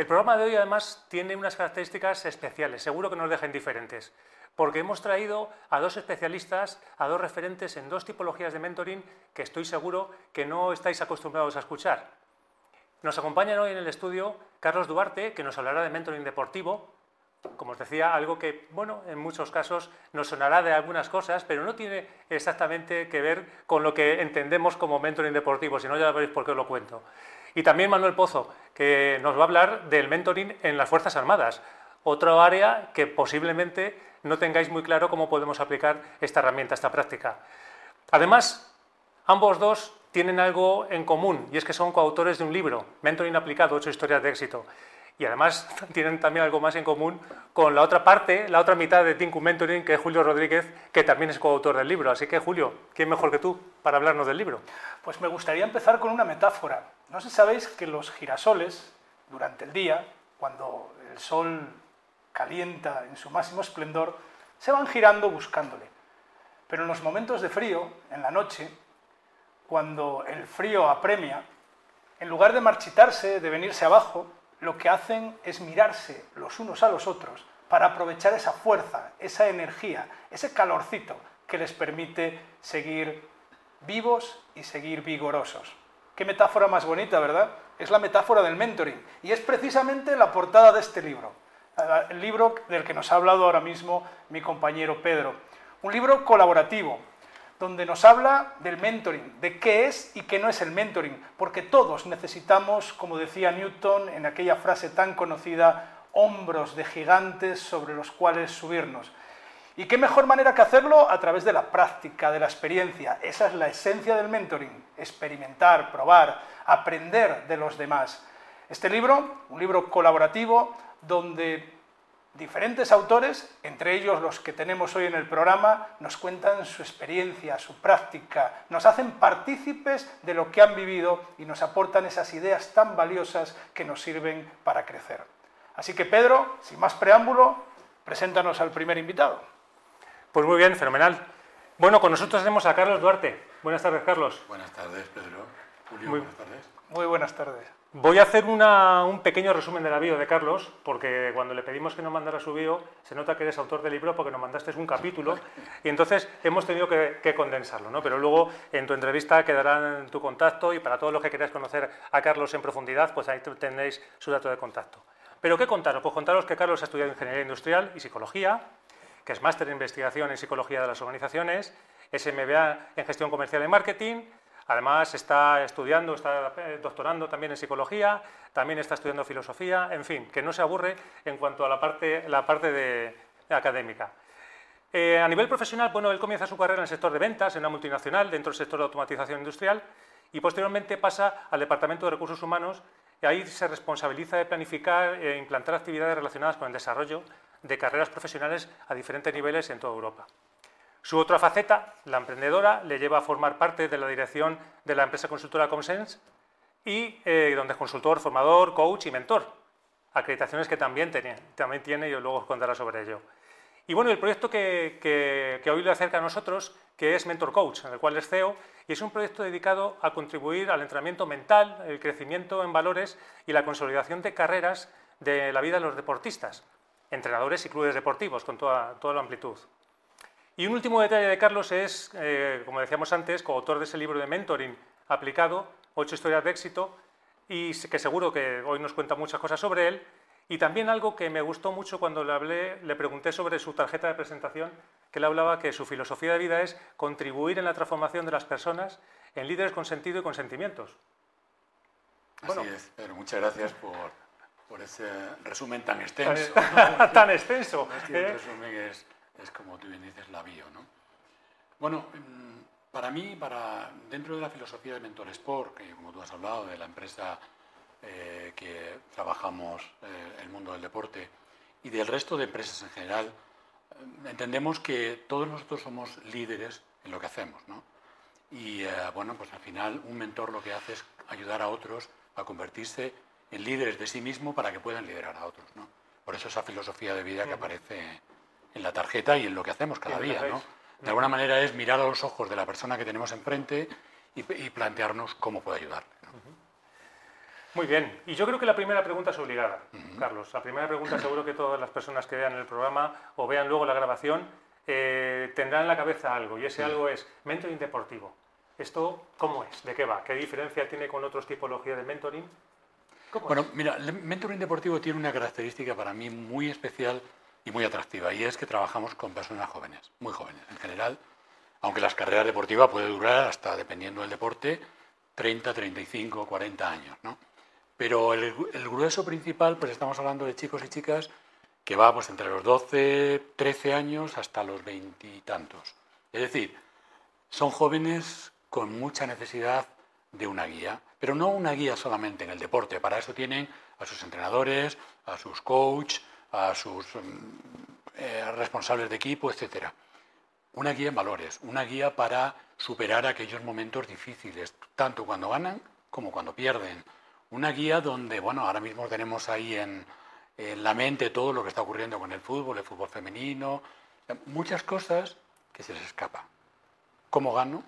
El programa de hoy además tiene unas características especiales, seguro que nos deja indiferentes, porque hemos traído a dos especialistas, a dos referentes en dos tipologías de mentoring que estoy seguro que no estáis acostumbrados a escuchar. Nos acompañan hoy en el estudio Carlos Duarte, que nos hablará de mentoring deportivo, como os decía, algo que, bueno, en muchos casos nos sonará de algunas cosas, pero no tiene exactamente que ver con lo que entendemos como mentoring deportivo, si no ya veréis por qué os lo cuento. Y también Manuel Pozo, que nos va a hablar del mentoring en las Fuerzas Armadas, otro área que posiblemente no tengáis muy claro cómo podemos aplicar esta herramienta, esta práctica. Además, ambos dos tienen algo en común, y es que son coautores de un libro, Mentoring aplicado, ocho historias de éxito y además tienen también algo más en común con la otra parte, la otra mitad de Tinku Mentoring, que es Julio Rodríguez, que también es coautor del libro. Así que, Julio, ¿quién mejor que tú para hablarnos del libro? Pues me gustaría empezar con una metáfora. No sé si sabéis que los girasoles, durante el día, cuando el sol calienta en su máximo esplendor, se van girando buscándole. Pero en los momentos de frío, en la noche, cuando el frío apremia, en lugar de marchitarse, de venirse abajo, lo que hacen es mirarse los unos a los otros para aprovechar esa fuerza, esa energía, ese calorcito que les permite seguir vivos y seguir vigorosos. Qué metáfora más bonita, ¿verdad? Es la metáfora del mentoring y es precisamente la portada de este libro, el libro del que nos ha hablado ahora mismo mi compañero Pedro. Un libro colaborativo, donde nos habla del mentoring, de qué es y qué no es el mentoring, porque todos necesitamos, como decía Newton en aquella frase tan conocida, hombros de gigantes sobre los cuales subirnos. ¿Y qué mejor manera que hacerlo? A través de la práctica, de la experiencia. Esa es la esencia del mentoring, experimentar, probar, aprender de los demás. Este libro, un libro colaborativo, donde Diferentes autores, entre ellos los que tenemos hoy en el programa, nos cuentan su experiencia, su práctica, nos hacen partícipes de lo que han vivido y nos aportan esas ideas tan valiosas que nos sirven para crecer. Así que Pedro, sin más preámbulo, preséntanos al primer invitado. Pues muy bien, fenomenal. Bueno, con nosotros tenemos a Carlos Duarte. Buenas tardes, Carlos. Buenas tardes, Pedro. Julio, buenas tardes. Muy buenas tardes. Voy a hacer un pequeño resumen de la bio de Carlos, porque cuando le pedimos que nos mandara su bio, se nota que eres autor del libro porque nos mandaste un capítulo y entonces hemos tenido que, condensarlo, ¿no? Pero luego en tu entrevista quedará en tu contacto y para todos los que queráis conocer a Carlos en profundidad, pues ahí tenéis su dato de contacto. ¿Pero qué contaros? Pues contaros que Carlos ha estudiado Ingeniería Industrial y Psicología, que es máster en Investigación en Psicología de las Organizaciones, es MBA en Gestión Comercial y Marketing, Además está estudiando, está eh, doctorando también en psicología, también está estudiando filosofía, en fin, que no se aburre en cuanto a la parte, la parte de, académica. Eh, a nivel profesional, bueno, él comienza su carrera en el sector de ventas, en una multinacional, dentro del sector de automatización industrial, y posteriormente pasa al Departamento de Recursos Humanos, y ahí se responsabiliza de planificar e implantar actividades relacionadas con el desarrollo de carreras profesionales a diferentes niveles en toda Europa. Su otra faceta, la emprendedora, le lleva a formar parte de la dirección de la empresa consultora Comsense y eh, donde es consultor, formador, coach y mentor. Acreditaciones que también tiene, también tiene y luego os contará sobre ello. Y bueno, el proyecto que, que, hoy le acerca a nosotros, que es Mentor Coach, en el cual es CEO, y es un proyecto dedicado a contribuir al entrenamiento mental, el crecimiento en valores y la consolidación de carreras de la vida de los deportistas, entrenadores y clubes deportivos, con toda, toda la amplitud. Y un último detalle de Carlos es, eh, como decíamos antes, coautor de ese libro de mentoring aplicado, ocho historias de éxito, y que seguro que hoy nos cuenta muchas cosas sobre él. Y también algo que me gustó mucho cuando le hablé, le pregunté sobre su tarjeta de presentación, que él hablaba que su filosofía de vida es contribuir en la transformación de las personas en líderes con sentido y con sentimientos. Así es, pero muchas gracias por, ese resumen tan extenso. tan extenso. ¿eh? resumen es es como tú bien dices, la bio. ¿no? Bueno, mm, para mí, para, dentro de la filosofía de Mentor Sport, que como tú has hablado, de la empresa eh, que trabajamos eh, el mundo del deporte y del resto de empresas en general, eh, entendemos que todos nosotros somos líderes en lo que hacemos. ¿no? Y bueno, pues al final un mentor lo que hace es ayudar a otros a convertirse en líderes de sí mismo para que puedan liderar a otros. ¿no? Por eso esa filosofía de vida que aparece en la tarjeta y en lo que hacemos cada día. ¿no? De alguna manera es mirar a los ojos de la persona que tenemos enfrente y, plantearnos cómo puede ayudarle. Muy bien, y yo creo que la primera pregunta es obligada, Carlos. La primera pregunta seguro que todas las personas que vean el programa o vean luego la grabación eh, tendrán en la cabeza algo, y ese algo es mentoring deportivo. ¿Esto cómo es? ¿De qué va? ¿Qué diferencia tiene con otras tipologías de mentoring? bueno, mira, el mentoring deportivo tiene una característica para mí muy especial y muy atractiva, y es que trabajamos con personas jóvenes, muy jóvenes en general, aunque las carreras deportivas pueden durar hasta, dependiendo del deporte, 30, 35, 40 años, ¿no? Pero el, grueso principal, pues estamos hablando de chicos y chicas que va pues entre los 12, 13 años hasta los veintitantos. Es decir, son jóvenes con mucha necesidad de una guía, pero no una guía solamente en el deporte, para eso tienen a sus entrenadores, a sus coaches, a sus mm, eh, responsables de equipo, etc. Una guía en valores, una guía para superar aquellos momentos difíciles, tanto cuando ganan como cuando pierden. Una guía donde, bueno, ahora mismo tenemos ahí en, en la mente todo lo que está ocurriendo con el fútbol, el fútbol femenino, muchas cosas que se les escapa. ¿Cómo gano?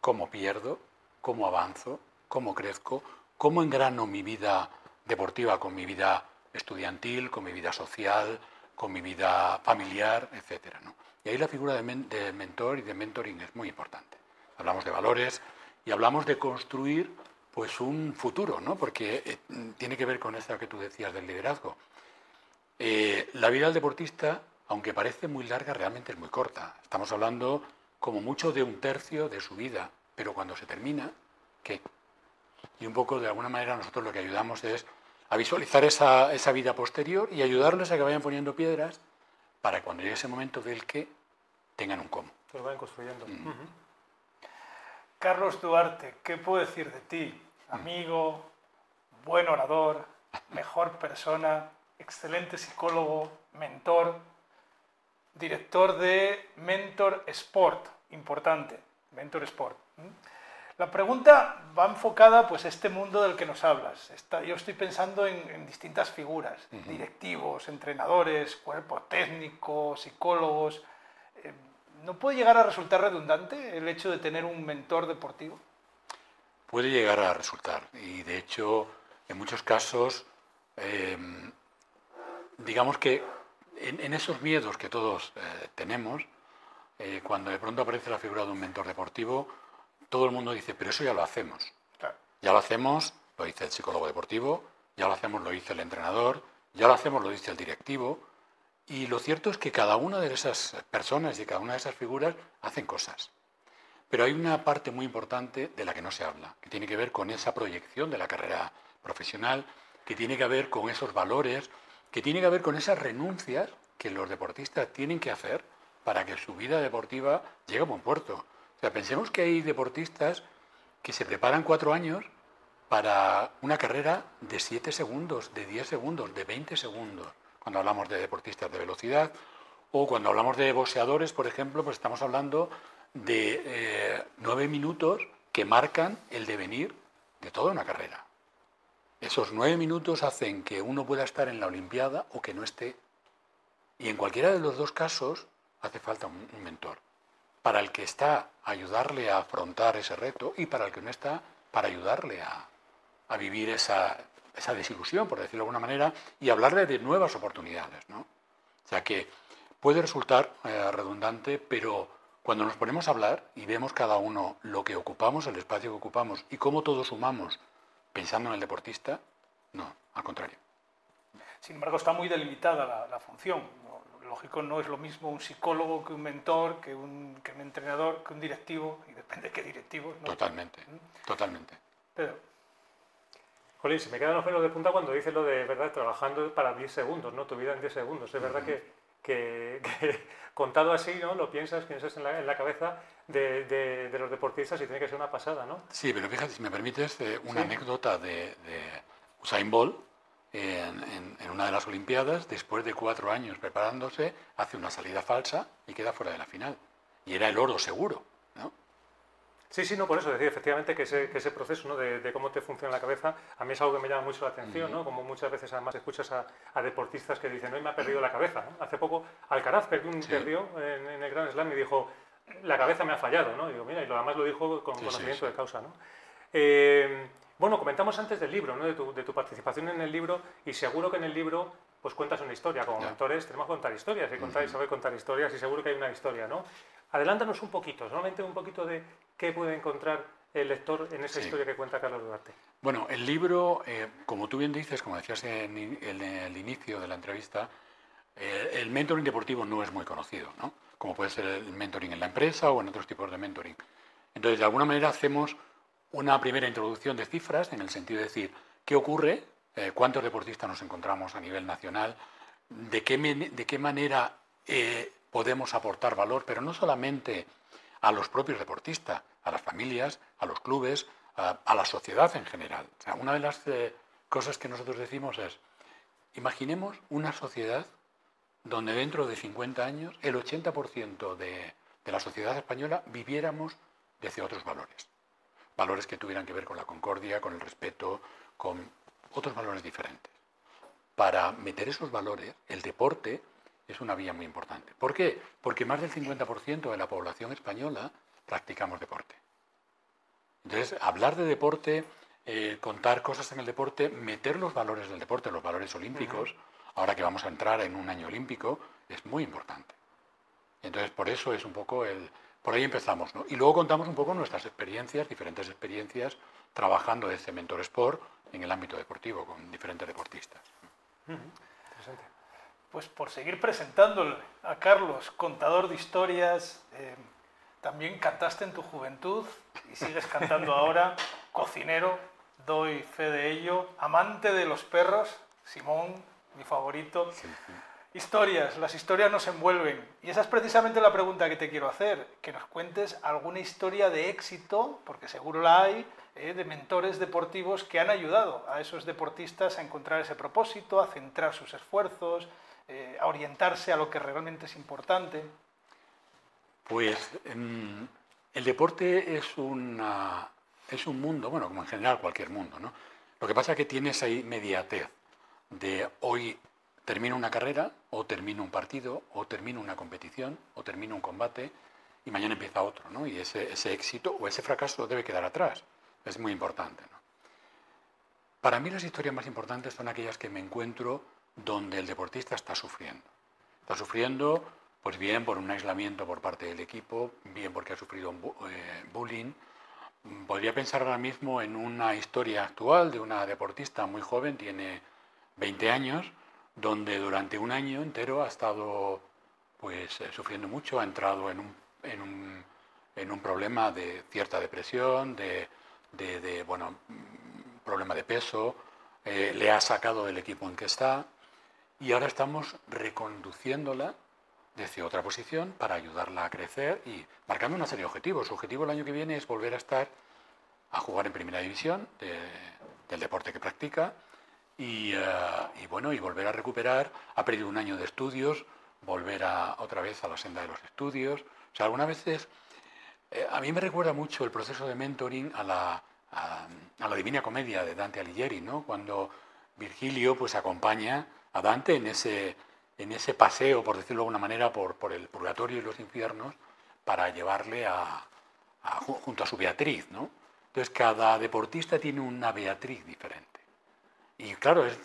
¿Cómo pierdo? ¿Cómo avanzo? ¿Cómo crezco? ¿Cómo engrano mi vida deportiva con mi vida estudiantil, con mi vida social, con mi vida familiar, etcétera? Y ahí la figura de, de mentor y de mentoring es muy importante. Hablamos de valores y hablamos de construir pues un futuro, ¿no? porque eh, tiene que ver con esto que tú decías del liderazgo. Eh, la vida del deportista, aunque parece muy larga, realmente es muy corta. Estamos hablando como mucho de un tercio de su vida, pero cuando se termina, ¿qué? Y un poco, de alguna manera, nosotros lo que ayudamos es a visualizar esa, esa vida posterior y ayudarles a que vayan poniendo piedras para cuando llegue ese momento del qué, tengan un cómo. Que lo vayan construyendo. Mm. Carlos Duarte, ¿qué puedo decir de ti? Amigo, buen orador, mejor persona, excelente psicólogo, mentor, director de Mentor Sport, importante, Mentor Sport. La pregunta va enfocada pues, a este mundo del que nos hablas. yo estoy pensando en, distintas figuras, directivos, entrenadores, cuerpo técnico, psicólogos. Eh, ¿No puede llegar a resultar redundante el hecho de tener un mentor deportivo? Puede llegar a resultar y de hecho en muchos casos em, digamos que en, esos miedos que todos eh, tenemos, eh, cuando de pronto aparece la figura de un mentor deportivo, todo el mundo dice, pero eso ya lo hacemos. Ya lo hacemos, lo dice el psicólogo deportivo, ya lo hacemos, lo dice el entrenador, ya lo hacemos, lo dice el directivo. Y lo cierto es que cada una de esas personas y cada una de esas figuras hacen cosas. Pero hay una parte muy importante de la que no se habla, que tiene que ver con esa proyección de la carrera profesional, que tiene que ver con esos valores, que tiene que ver con esas renuncias que los deportistas tienen que hacer para que su vida deportiva llegue a buen puerto. O sea, pensemos que hay deportistas que se preparan cuatro años para una carrera de siete segundos, de 10 segundos, de 20 segundos, cuando hablamos de deportistas de velocidad, o cuando hablamos de boxeadores, por ejemplo, pues estamos hablando de eh, nueve minutos que marcan el devenir de toda una carrera. Esos nueve minutos hacen que uno pueda estar en la Olimpiada o que no esté. Y en cualquiera de los dos casos hace falta un, mentor. Para el que está, ayudarle a afrontar ese reto y para el que no está, para ayudarle a, vivir esa, desilusión, por decirlo de alguna manera, y hablarle de nuevas oportunidades. ¿no? O sea que puede resultar eh, redundante, pero cuando nos ponemos a hablar y vemos cada uno lo que ocupamos, el espacio que ocupamos y cómo todos sumamos pensando en el deportista, no, al contrario. Sin embargo, está muy delimitada la, función. Lógico, no es lo mismo un psicólogo que un mentor, que un, entrenador, que un directivo, y depende de qué directivo. Totalmente, ¿Mm? totalmente. Pero, Jolín, se me quedan los pelos de punta cuando dices lo de, ¿verdad?, trabajando para 10 segundos, ¿no? Tu vida en 10 segundos. Es verdad que, que, contado así, ¿no? Lo piensas, piensas en la, cabeza de, los deportistas y tiene que ser una pasada, ¿no? Sí, pero fíjate, si me permites, eh, una anécdota de, Usain Bolt en, una de las Olimpiadas, después de cuatro años preparándose, hace una salida falsa y queda fuera de la final. Y era el oro seguro, ¿no? Sí, sí, no, por eso decía efectivamente que ese, que ese proceso ¿no? de, cómo te funciona la cabeza, a mí es algo que me llama mucho la atención, ¿no? Como muchas veces además escuchas a, deportistas que dicen, hoy me ha perdido la cabeza. Hace poco Alcaraz perdió, un, perdió en, el Grand Slam y dijo, la cabeza me ha fallado, ¿no? Y digo, mira, y lo demás lo dijo con conocimiento de causa, ¿no? Eh, Bueno, comentamos antes del libro, ¿no? de, tu, de tu participación en el libro, y seguro que en el libro pues cuentas una historia. Como mentores tenemos que contar historias, y contar y saber contar historias, y seguro que hay una historia, ¿no? Adelántanos un poquito, solamente un poquito de qué puede encontrar el lector en esa Sí. historia que cuenta Carlos Duarte. Bueno, el libro, eh, como tú bien dices, como decías en el inicio de la entrevista, eh, el mentoring deportivo no es muy conocido, ¿no? Como puede ser el mentoring en la empresa o en otros tipos de mentoring. Entonces, de alguna manera hacemos una primera introducción de cifras en el sentido de decir qué ocurre, eh, cuántos deportistas nos encontramos a nivel nacional, de qué, de qué manera eh, podemos aportar valor, pero no solamente a los propios deportistas, a las familias, a los clubes, a, la sociedad en general. Una de las eh, cosas que nosotros decimos es, imaginemos una sociedad donde dentro de 50 años el 80% de, de la sociedad española viviéramos desde otros valores. Valores que tuvieran que ver con la concordia, con el respeto, con otros valores diferentes. Para meter esos valores, el deporte es una vía muy importante. ¿Por qué? Porque más del 50% de la población española practicamos deporte. Entonces, hablar de deporte, eh, contar cosas en el deporte, meter los valores del deporte, los valores olímpicos, ahora que vamos a entrar en un año olímpico, es muy importante. Entonces, por eso es un poco el... Por ahí empezamos, ¿no? Y luego contamos un poco nuestras experiencias, diferentes experiencias, trabajando desde Mentor Sport en el ámbito deportivo, con diferentes deportistas. Interesante. Pues por seguir presentándole a Carlos, contador de historias, eh, también cantaste en tu juventud y sigues cantando ahora, cocinero, doy fe de ello, amante de los perros, Simón, mi favorito. Historias, las historias nos envuelven. Y esa es precisamente la pregunta que te quiero hacer, que nos cuentes alguna historia de éxito, porque seguro la hay, eh, de mentores deportivos que han ayudado a esos deportistas a encontrar ese propósito, a centrar sus esfuerzos, eh, a orientarse a lo que realmente es importante. Pues mm, el deporte es, es un mundo, bueno, como en general cualquier mundo, ¿no? Lo que pasa es que tiene esa inmediatez de hoy termino una carrera, o termino un partido, o termino una competición, o termino un combate, y mañana empieza otro, ¿no? Y ese, ese éxito o ese fracaso debe quedar atrás. Es muy importante, ¿no? Para mí las historias más importantes son aquellas que me encuentro donde el deportista está sufriendo. Está sufriendo, pues bien por un aislamiento por parte del equipo, bien porque ha sufrido un bu- eh, bullying. Podría pensar ahora mismo en una historia actual de una deportista muy joven, tiene 20 años, donde durante un año entero ha estado pues eh, sufriendo mucho, ha entrado en un, en un, en un problema de cierta depresión, de, de- de, bueno, mm, problema de peso, eh, le ha sacado del equipo en que está y ahora estamos reconduciéndola desde otra posición para ayudarla a crecer y marcando una serie de objetivos. Su objetivo el año que viene es volver a estar a jugar en primera división de- del deporte que practica y, eh, y, bueno y volver a recuperar. Ha perdido un año de estudios, volver a, otra vez a la senda de los estudios. O sea, algunas veces eh, a mí me recuerda mucho el proceso de mentoring a la, a, la Divina Comedia de Dante Alighieri, ¿no? Cuando Virgilio pues acompaña a Dante en ese, en ese paseo, por decirlo de alguna manera, por, por el purgatorio y los infiernos para llevarle a, a- ju- junto a su Beatriz, ¿no? Entonces cada deportista tiene una Beatriz diferente. Y claro, es,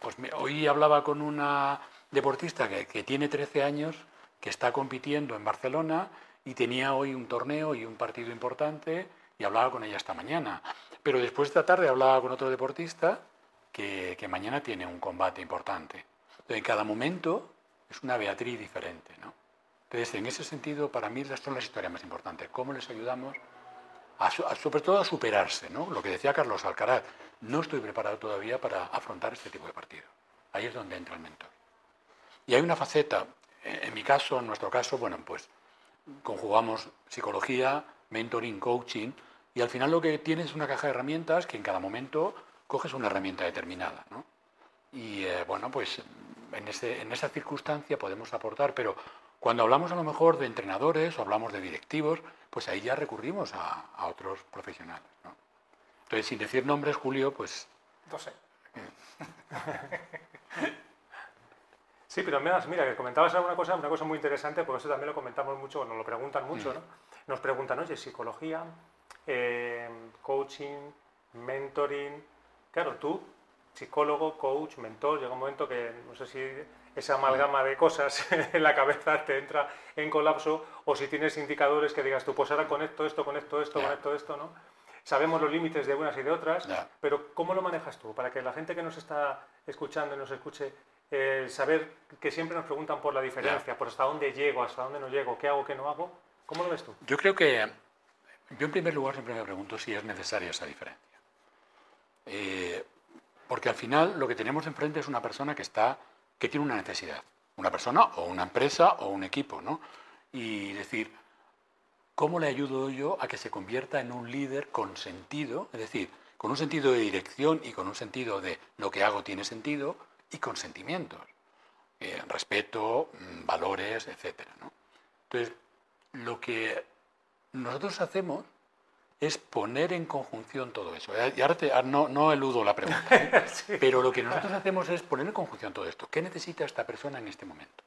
pues hoy hablaba con una deportista que, tiene 13 años, que está compitiendo en Barcelona y tenía hoy un torneo y un partido importante y hablaba con ella esta mañana. Pero después de esta tarde hablaba con otro deportista que, mañana tiene un combate importante. Entonces, en cada momento es una Beatriz diferente. ¿no? Entonces, en ese sentido, para mí estas son las historias más importantes. ¿Cómo les ayudamos? sobre todo a superarse, ¿no? Lo que decía Carlos Alcaraz, no estoy preparado todavía para afrontar este tipo de partido. Ahí es donde entra el mentor. Y hay una faceta, eh, en mi caso, en nuestro caso, bueno, pues conjugamos psicología, mentoring, coaching, y al final lo que tienes es una caja de herramientas que en cada momento coges una herramienta determinada. Y eh, bueno, pues en, esa circunstancia podemos aportar, pero cuando hablamos a lo mejor de entrenadores o hablamos de directivos, pues ahí ya recurrimos a, otros profesionales. Entonces, sin decir nombres, Julio, pues No sé. Sí, pero además, mira, que comentabas alguna cosa, una cosa muy interesante, porque eso también lo comentamos mucho, nos lo preguntan mucho, ¿no? Nos preguntan, oye, psicología, eh, coaching, mentoring. Claro, tú, psicólogo, coach, mentor, llega un momento que no sé si esa amalgama de cosas en la cabeza te entra en colapso o si tienes indicadores que digas tú, pues ahora conecto esto, conecto esto, conecto esto, ¿no? Sabemos los límites de unas y de otras, pero ¿cómo lo manejas tú? Para que la gente que nos está escuchando y nos escuche, eh, saber que siempre nos preguntan por la diferencia, por hasta dónde llego, hasta dónde no llego, qué hago, qué no hago, ¿cómo lo ves tú? Yo creo que, yo en primer lugar siempre me pregunto si es necesaria esa diferencia. Eh, porque al final lo que tenemos enfrente es una persona que está que tiene una necesidad. Una persona o una empresa o un equipo, ¿no? Y decir, ¿cómo le ayudo yo a que se convierta en un líder con sentido? Es decir, con un sentido de dirección y con un sentido de lo que hago tiene sentido y con sentimientos. Eh, respeto, mm, valores, etc. Entonces, lo que nosotros hacemos es poner en conjunción todo eso. Eh, y ahora, no, no, eludo la pregunta, ¿eh? pero lo que nosotros hacemos es poner en conjunción todo esto. ¿Qué necesita esta persona en este momento?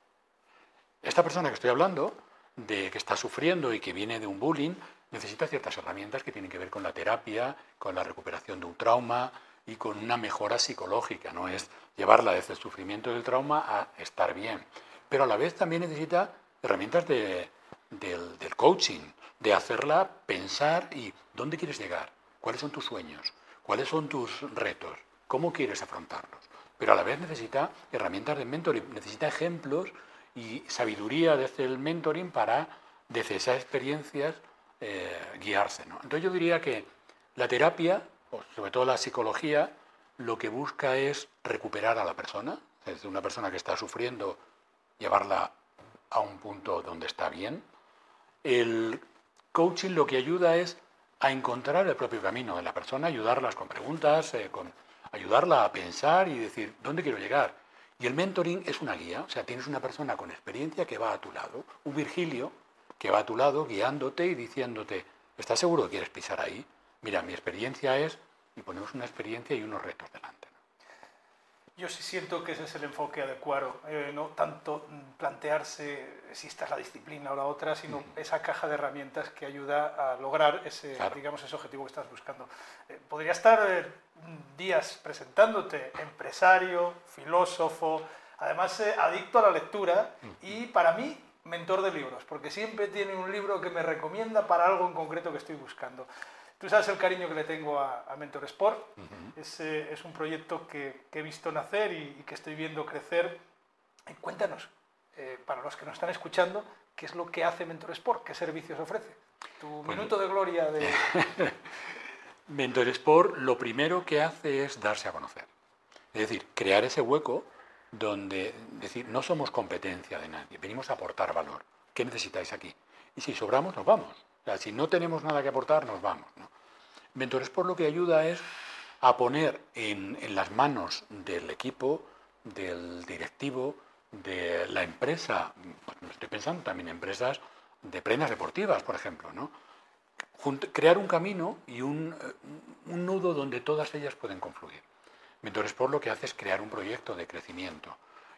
Esta persona que estoy hablando, de que está sufriendo y que viene de un bullying, necesita ciertas herramientas que tienen que ver con la terapia, con la recuperación de un trauma y con una mejora psicológica. No es llevarla desde el sufrimiento del trauma a estar bien. Pero a la vez también necesita herramientas de, del, del coaching, de hacerla pensar y dónde quieres llegar, cuáles son tus sueños, cuáles son tus retos, cómo quieres afrontarlos. Pero a la vez necesita herramientas de mentoring, necesita ejemplos y sabiduría desde el mentoring para, desde esas experiencias, eh, guiarse. Entonces yo diría que la terapia, o sobre todo la psicología, lo que busca es recuperar a la persona, es decir, una persona que está sufriendo, llevarla a un punto donde está bien. El coaching lo que ayuda es a encontrar el propio camino de la persona, ayudarlas con preguntas, eh, con, ayudarla a pensar y decir, ¿dónde quiero llegar? Y el mentoring es una guía, o sea, tienes una persona con experiencia que va a tu lado, un Virgilio que va a tu lado guiándote y diciéndote, ¿estás seguro que quieres pisar ahí? Mira, mi experiencia es, y ponemos una experiencia y unos retos delante. Yo sí siento que ese es el enfoque adecuado, eh, no tanto plantearse si esta es la disciplina o la otra, sino esa caja de herramientas que ayuda a lograr ese, digamos, ese objetivo que estás buscando. Eh, podría estar eh, días presentándote, empresario, filósofo, además adicto a la lectura y para mí mentor de libros, porque siempre tiene un libro que me recomienda para algo en concreto que estoy buscando. Tú sabes el cariño que le tengo a, Mentor Sport. es, un proyecto que, he visto nacer y, que estoy viendo crecer. cuéntanos, eh, para los que nos están escuchando, ¿qué es lo que hace Mentor Sport? ¿Qué servicios ofrece? Tu pues minuto de gloria de... Mentor Sport lo primero que hace es darse a conocer. Es decir, crear ese hueco donde decir, no somos competencia de nadie, venimos a aportar valor. ¿Qué necesitáis aquí? Y si sobramos, nos vamos. O sea, si no tenemos nada que aportar, nos vamos. ¿no? Mentores por lo que ayuda es a poner en, las manos del equipo, del directivo, de la empresa, pues estoy pensando también en empresas de prendas deportivas, por ejemplo, ¿no? Crear un camino y un, un, nudo donde todas ellas pueden confluir. Mentores por lo que hace es crear un proyecto de crecimiento.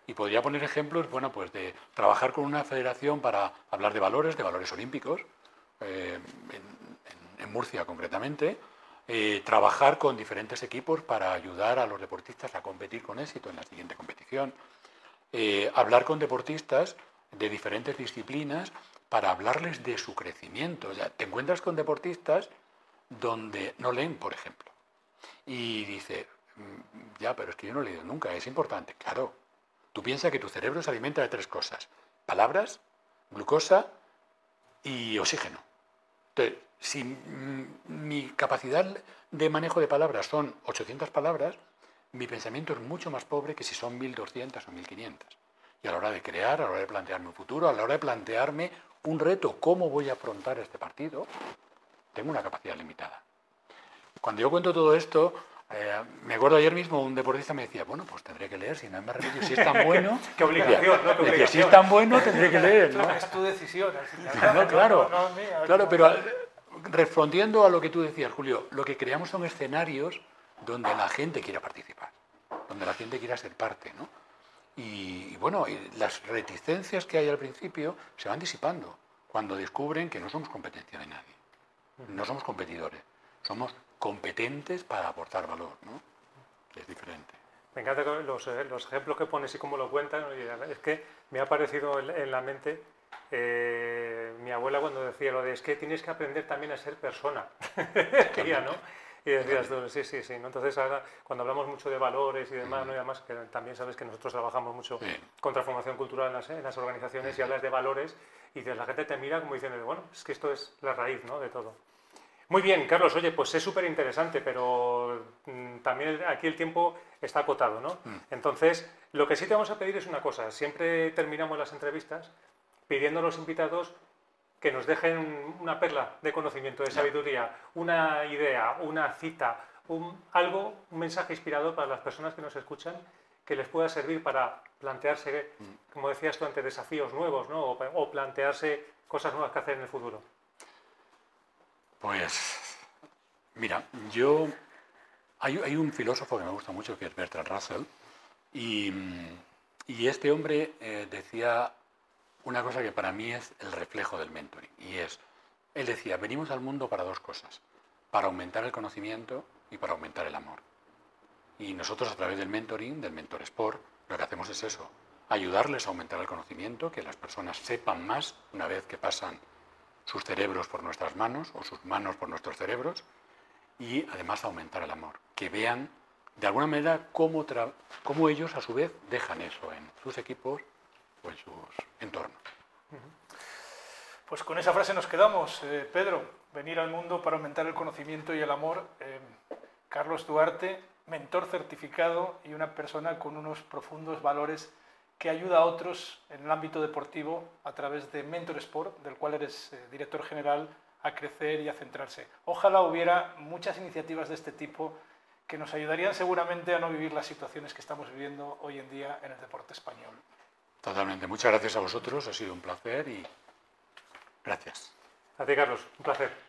Y podría poner ejemplos, bueno, pues de trabajar con una federación para hablar de valores, de valores olímpicos, eh, en Murcia concretamente, eh, trabajar con diferentes equipos para ayudar a los deportistas a competir con éxito en la siguiente competición, eh, hablar con deportistas de diferentes disciplinas para hablarles de su crecimiento. te encuentras con deportistas donde no leen, por ejemplo, y dice, mm, ya, pero es que yo no he leído nunca, es importante. Claro, tú piensas que tu cerebro se alimenta de tres cosas, palabras, glucosa y oxígeno. Entonces, si mi capacidad de manejo de palabras son 800 palabras, mi pensamiento es mucho más pobre que si son 1200 o 1500. Y a la hora de crear, a la hora de plantearme un futuro, a la hora de plantearme un reto, cómo voy a afrontar este partido, tengo una capacidad limitada. Cuando yo cuento todo esto, eh, me acuerdo ayer mismo un deportista me decía, bueno, pues tendré que leer, si no me remedio, si es tan bueno. Qué obligación, ¿no? Si es tan bueno, tendré que leer. ¿no? Es tu decisión. No, claro, claro, pero respondiendo a lo que tú decías, Julio, lo que creamos son escenarios donde la gente quiera participar, donde la gente quiera ser parte, ¿no? Y, bueno, las reticencias que hay al principio se van disipando cuando descubren que no somos competencia de nadie, no somos competidores, somos competentes para aportar valor, ¿no? Es diferente. Me encantan los, eh, los, ejemplos que pones y cómo lo cuentan. Es que me ha parecido en, la mente eh, mi abuela cuando decía lo de es que tienes que aprender también a ser persona. ¿no? Y decías tú, sí, sí, sí. Entonces, ahora, cuando hablamos mucho de valores y demás, ¿no? y además que también sabes que nosotros trabajamos mucho con transformación cultural en las, organizaciones y hablas de valores y la gente te mira como diciendo, bueno, es que esto es la raíz ¿no? de todo. Muy bien, Carlos, oye, pues es súper interesante, pero mm, también aquí el tiempo está acotado, ¿no? Mm. Entonces, lo que sí te vamos a pedir es una cosa. Siempre terminamos las entrevistas pidiendo a los invitados que nos dejen una perla de conocimiento, de sabiduría, una idea, una cita, un, algo, un mensaje inspirador para las personas que nos escuchan que les pueda servir para plantearse, mm. como decías tú antes, desafíos nuevos, ¿no? o, plantearse cosas nuevas que hacer en el futuro. Pues, mira, yo... Hay, un filósofo que me gusta mucho que es Bertrand Russell, y, este hombre eh, decía una cosa que para mí es el reflejo del mentoring. Y es, él decía, venimos al mundo para dos cosas, para aumentar el conocimiento y para aumentar el amor. Y nosotros a través del mentoring, del Mentor Sport, lo que hacemos es eso, ayudarles a aumentar el conocimiento, que las personas sepan más una vez que pasan sus cerebros por nuestras manos o sus manos por nuestros cerebros y además aumentar el amor, que vean de alguna manera cómo, cómo ellos a su vez dejan eso en sus equipos en sus entornos. Pues con esa frase nos quedamos, eh, Pedro, venir al mundo para aumentar el conocimiento y el amor. Eh, Carlos Duarte, mentor certificado y una persona con unos profundos valores que ayuda a otros en el ámbito deportivo a través de Mentor Sport, del cual eres eh, director general, a crecer y a centrarse. Ojalá hubiera muchas iniciativas de este tipo que nos ayudarían seguramente a no vivir las situaciones que estamos viviendo hoy en día en el deporte español. Totalmente. Muchas gracias a vosotros, ha sido un placer y gracias. Ti, Carlos, un placer.